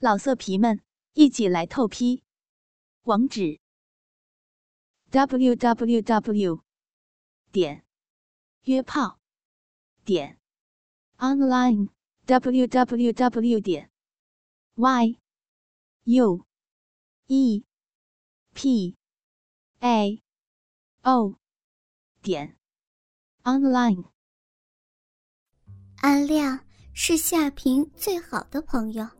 老色皮们，一起来透批！网址：w w w 点约炮点 online w w w 点 y u e p a o 点 online。安亮是夏平最好的朋友。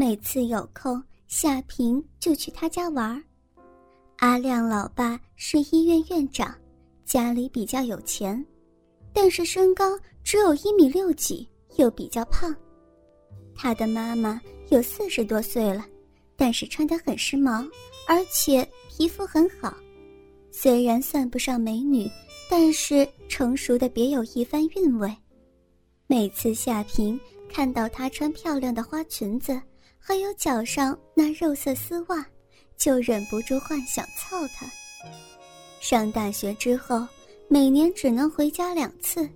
每次有空，夏平就去他家玩儿。阿亮老爸是医院院长，家里比较有钱，但是身高只有一米六几，又比较胖。他的妈妈有四十多岁了，但是穿得很时髦，而且皮肤很好。虽然算不上美女，但是成熟的别有一番韵味。每次夏平看到她穿漂亮的花裙子。还有脚上那肉色丝袜，就忍不住幻想操他。上大学之后，每年只能回家两次，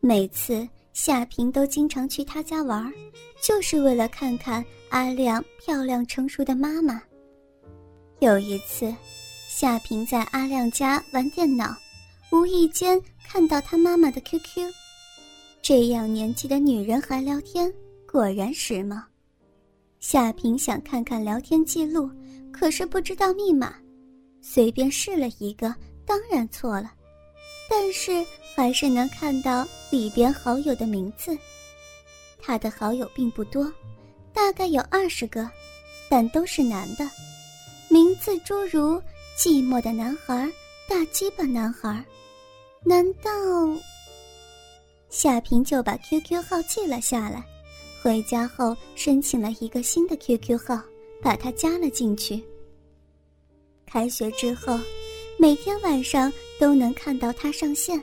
每次夏平都经常去他家玩，就是为了看看阿亮漂亮成熟的妈妈。有一次，夏平在阿亮家玩电脑，无意间看到他妈妈的 QQ，这样年纪的女人还聊天，果然时髦。夏平想看看聊天记录，可是不知道密码，随便试了一个，当然错了，但是还是能看到里边好友的名字。他的好友并不多，大概有二十个，但都是男的，名字诸如“寂寞的男孩”“大鸡巴男孩”。难道？夏平就把 QQ 号记了下来。回家后申请了一个新的 QQ 号，把他加了进去。开学之后，每天晚上都能看到他上线。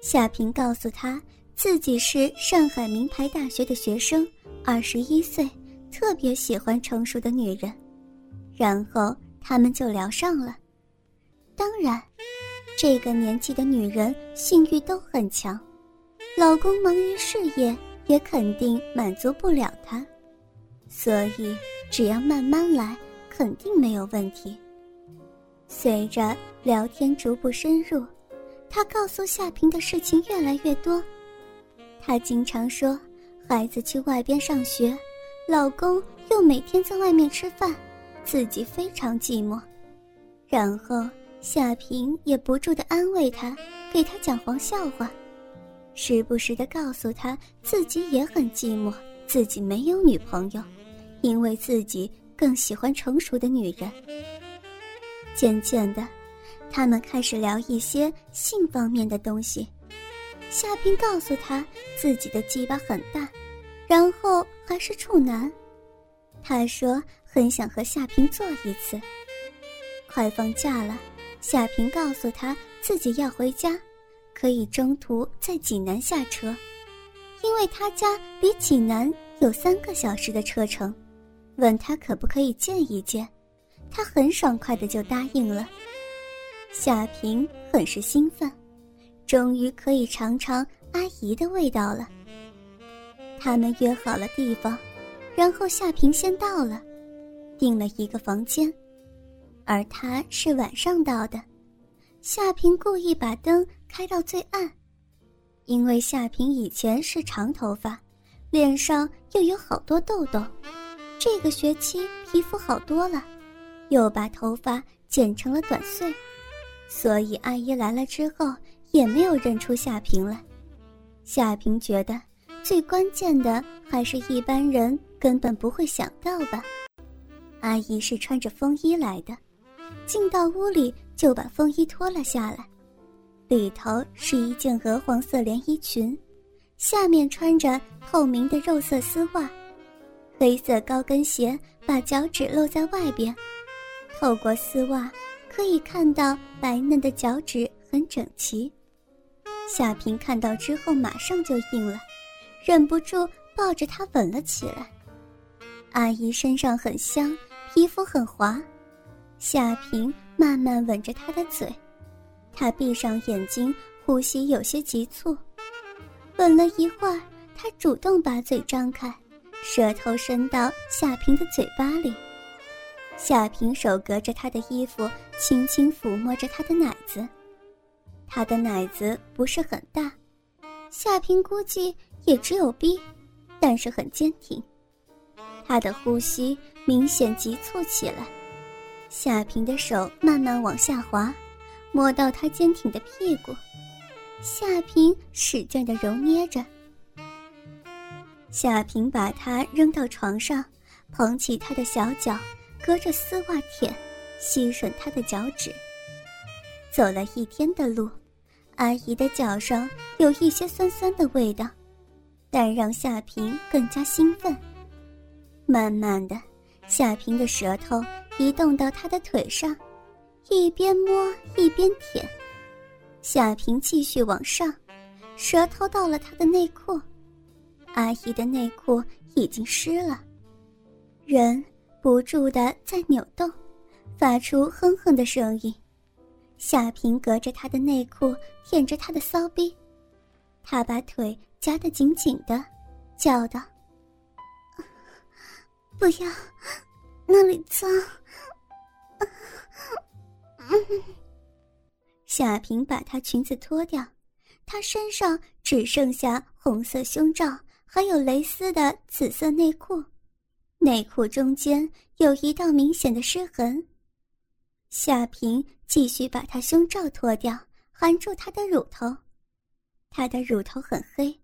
夏平告诉他自己是上海名牌大学的学生，二十一岁，特别喜欢成熟的女人。然后他们就聊上了。当然，这个年纪的女人性欲都很强，老公忙于事业。也肯定满足不了他，所以只要慢慢来，肯定没有问题。随着聊天逐步深入，他告诉夏平的事情越来越多。他经常说，孩子去外边上学，老公又每天在外面吃饭，自己非常寂寞。然后夏平也不住的安慰他，给他讲黄笑话。时不时的告诉他自己也很寂寞，自己没有女朋友，因为自己更喜欢成熟的女人。渐渐的，他们开始聊一些性方面的东西。夏平告诉他自己的鸡巴很大，然后还是处男。他说很想和夏平做一次。快放假了，夏平告诉他自己要回家。可以中途在济南下车，因为他家离济南有三个小时的车程。问他可不可以见一见，他很爽快的就答应了。夏平很是兴奋，终于可以尝尝阿姨的味道了。他们约好了地方，然后夏平先到了，订了一个房间，而他是晚上到的。夏平故意把灯开到最暗，因为夏平以前是长头发，脸上又有好多痘痘，这个学期皮肤好多了，又把头发剪成了短碎，所以阿姨来了之后也没有认出夏平来。夏平觉得最关键的还是一般人根本不会想到吧，阿姨是穿着风衣来的，进到屋里。就把风衣脱了下来，里头是一件鹅黄色连衣裙，下面穿着透明的肉色丝袜，黑色高跟鞋把脚趾露在外边，透过丝袜可以看到白嫩的脚趾很整齐。夏平看到之后马上就硬了，忍不住抱着她吻了起来。阿姨身上很香，皮肤很滑，夏平。慢慢吻着她的嘴，他闭上眼睛，呼吸有些急促。吻了一会儿，他主动把嘴张开，舌头伸到夏平的嘴巴里。夏平手隔着他的衣服，轻轻抚摸着他的奶子。他的奶子不是很大，夏平估计也只有 B，但是很坚挺。他的呼吸明显急促起来。夏平的手慢慢往下滑，摸到她坚挺的屁股。夏萍使劲的揉捏着。夏平把她扔到床上，捧起她的小脚。隔着丝袜舔，吸吮她的脚趾。走了一天的路，阿姨的脚上有一些酸酸的味道，但让夏平更加兴奋。慢慢的，夏平的舌头移动到她的腿上，一边摸一边舔。夏萍继续往上，舌头到了她的内裤，阿姨的内裤已经湿了，人。不住的在扭动，发出哼哼的声音。夏萍隔着他的内裤舔着他的骚逼，他把腿夹得紧紧的，叫道：“ 不要，那里脏。” 夏萍把她裙子脱掉，她身上只剩下红色胸罩，还有蕾丝的紫色内裤。内裤中间有一道明显的湿痕。夏萍继续把她胸罩脱掉，含住她的乳头。她的乳头很黑，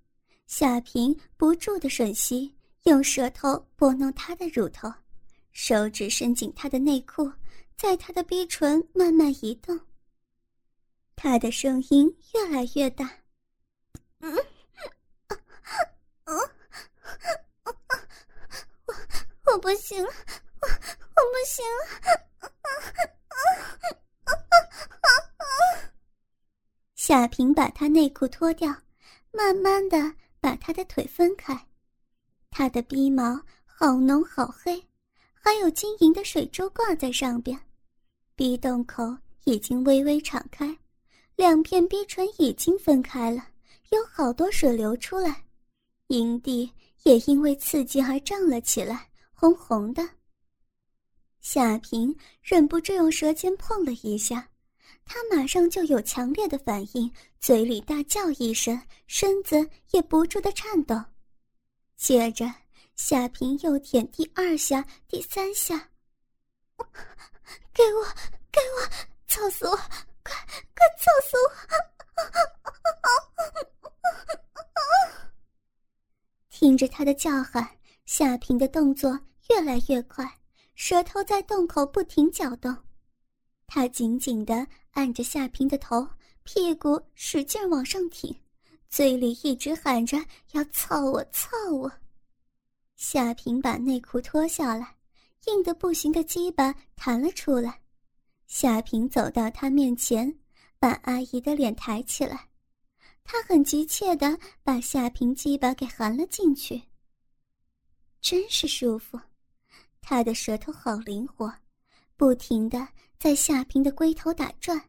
夏萍不住的吮吸，用舌头拨弄她的乳头，手指伸进她的内裤，在他的逼唇慢慢移动。他的声音越来越大。嗯，嗯。我不行了，我我不行了！夏平把他内裤脱掉，慢慢的把他的腿分开。他的鼻毛好浓好黑，还有晶莹的水珠挂在上边。鼻洞口已经微微敞开，两片鼻唇已经分开了，有好多水流出来。营地也因为刺激而胀了起来。红红的。夏平忍不住用舌尖碰了一下，他马上就有强烈的反应，嘴里大叫一声，身子也不住的颤抖。接着，夏平又舔第二下、第三下，给我，给我，操死我！快，快操死我！听着他的叫喊。夏萍的动作越来越快，舌头在洞口不停搅动。他紧紧地按着夏萍的头，屁股使劲往上挺，嘴里一直喊着要操我，操我。夏平把内裤脱下来，硬得不行的鸡巴弹了出来。夏平走到他面前，把阿姨的脸抬起来，他很急切地把夏平鸡巴给含了进去。真是舒服，他的舌头好灵活，不停的在夏平的龟头打转，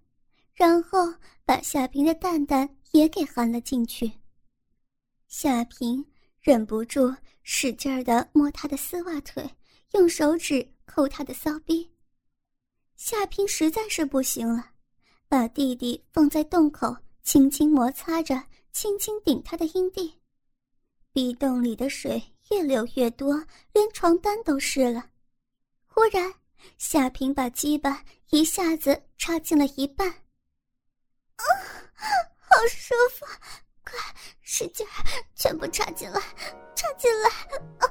然后把夏平的蛋蛋也给含了进去。夏平忍不住使劲儿的摸他的丝袜腿，用手指抠他的骚逼。夏平实在是不行了，把弟弟放在洞口，轻轻摩擦着，轻轻顶他的阴蒂，壁洞里的水。越流越多，连床单都湿了。忽然，夏平把鸡巴一下子插进了一半。啊，好舒服！快，使劲，全部插进来，插进来！啊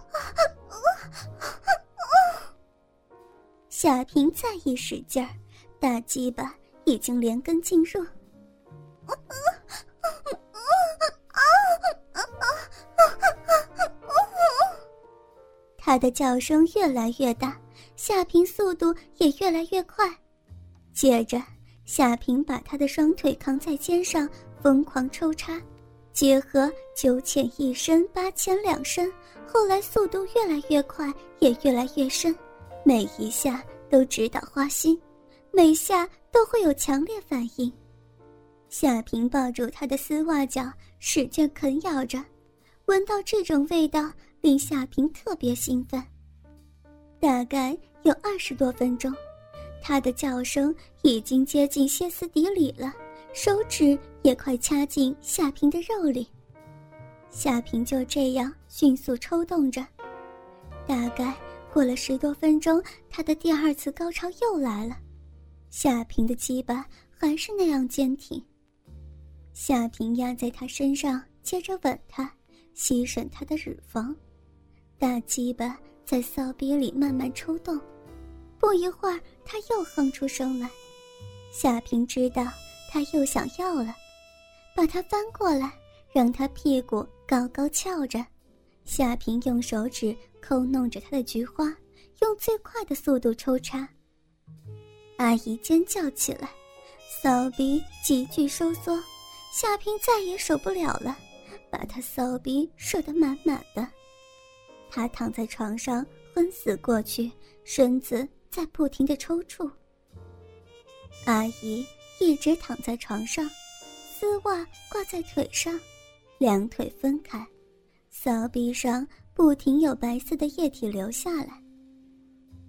夏平再一使劲儿，大鸡巴已经连根进入。他的叫声越来越大，夏平速度也越来越快。接着，夏平把他的双腿扛在肩上，疯狂抽插，结合九浅一深，八浅两深。后来速度越来越快，也越来越深，每一下都直捣花心，每下都会有强烈反应。夏萍抱住他的丝袜脚，使劲啃咬着，闻到这种味道。令夏平特别兴奋。大概有二十多分钟，他的叫声已经接近歇斯底里了，手指也快掐进夏平的肉里。夏平就这样迅速抽动着，大概过了十多分钟，他的第二次高潮又来了。夏平的鸡巴还是那样坚挺。夏平压在他身上，接着吻他，吸吮他的乳房，大鸡巴在骚逼里慢慢抽动。不一会儿，他又哼出声来。夏平知道他又想要了，把他翻过来，让他屁股高高翘着。夏平用手指抠弄着他的菊花，用最快的速度抽插。阿姨尖叫起来，骚逼急剧收缩，夏平再也受不了了，把他骚逼射得满满的。他躺在床上昏死过去，身子在不停的抽搐。阿姨一直躺在床上，丝袜挂在腿上，两腿分开，骚逼上不停有白色的液体流下来。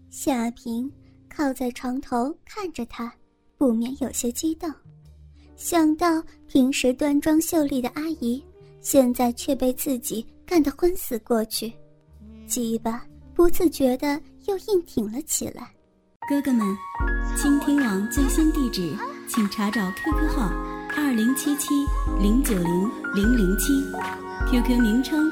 夏平。靠在床头看着他，不免有些激动，想到平时端庄秀丽的阿姨，现在却被自己干得昏死过去，鸡巴不自觉的又硬挺了起来。哥哥们，倾听网最新地址，请查找 QQ 号二零七七零九零零零七，QQ 名称